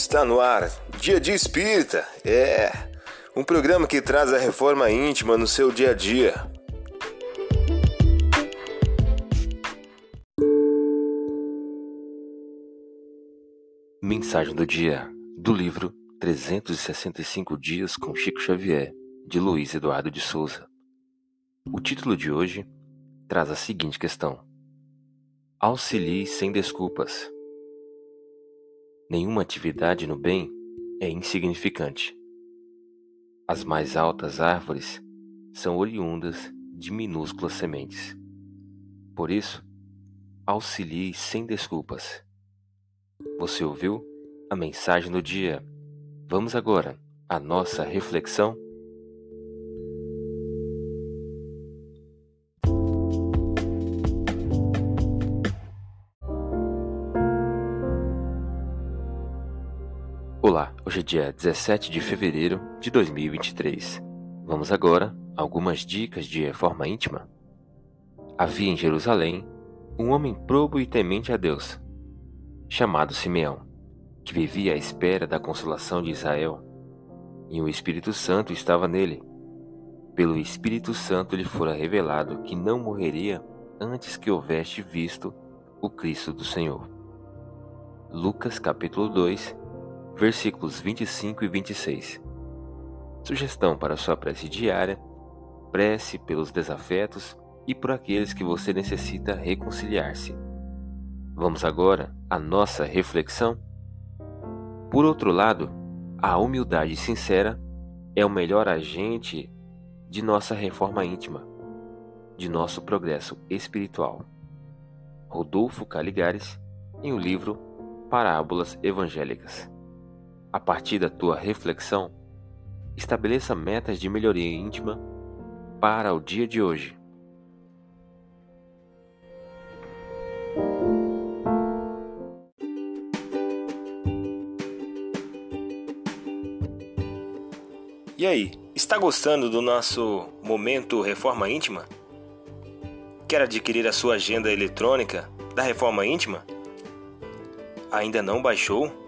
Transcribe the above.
Está no ar, Dia de Espírita. É um programa que traz a reforma íntima no seu dia a dia. Mensagem do dia do livro 365 Dias com Chico Xavier, de Luiz Eduardo de Souza. O título de hoje traz a seguinte questão: Auxilie sem desculpas. Nenhuma atividade no bem é insignificante. As mais altas árvores são oriundas de minúsculas sementes. Por isso, auxilie sem desculpas. Você ouviu a mensagem do dia? Vamos agora à nossa reflexão? Olá, hoje é dia 17 de fevereiro de 2023. Vamos agora a algumas dicas de reforma íntima. Havia em Jerusalém um homem probo e temente a Deus, chamado Simeão, que vivia à espera da consolação de Israel, e o Espírito Santo estava nele. Pelo Espírito Santo lhe fora revelado que não morreria antes que houvesse visto o Cristo do Senhor. Lucas capítulo 2, versículos 25 e 26. Sugestão para sua prece diária: prece pelos desafetos e por aqueles que você necessita reconciliar-se. Vamos agora à nossa reflexão? Por outro lado, a humildade sincera é o melhor agente de nossa reforma íntima, de nosso progresso espiritual. Rodolfo Caligares, em o um livro Parábolas Evangélicas. A partir da tua reflexão, estabeleça metas de melhoria íntima para o dia de hoje. E aí, está gostando do nosso momento Reforma Íntima? Quer adquirir a sua agenda eletrônica da Reforma Íntima? Ainda não baixou?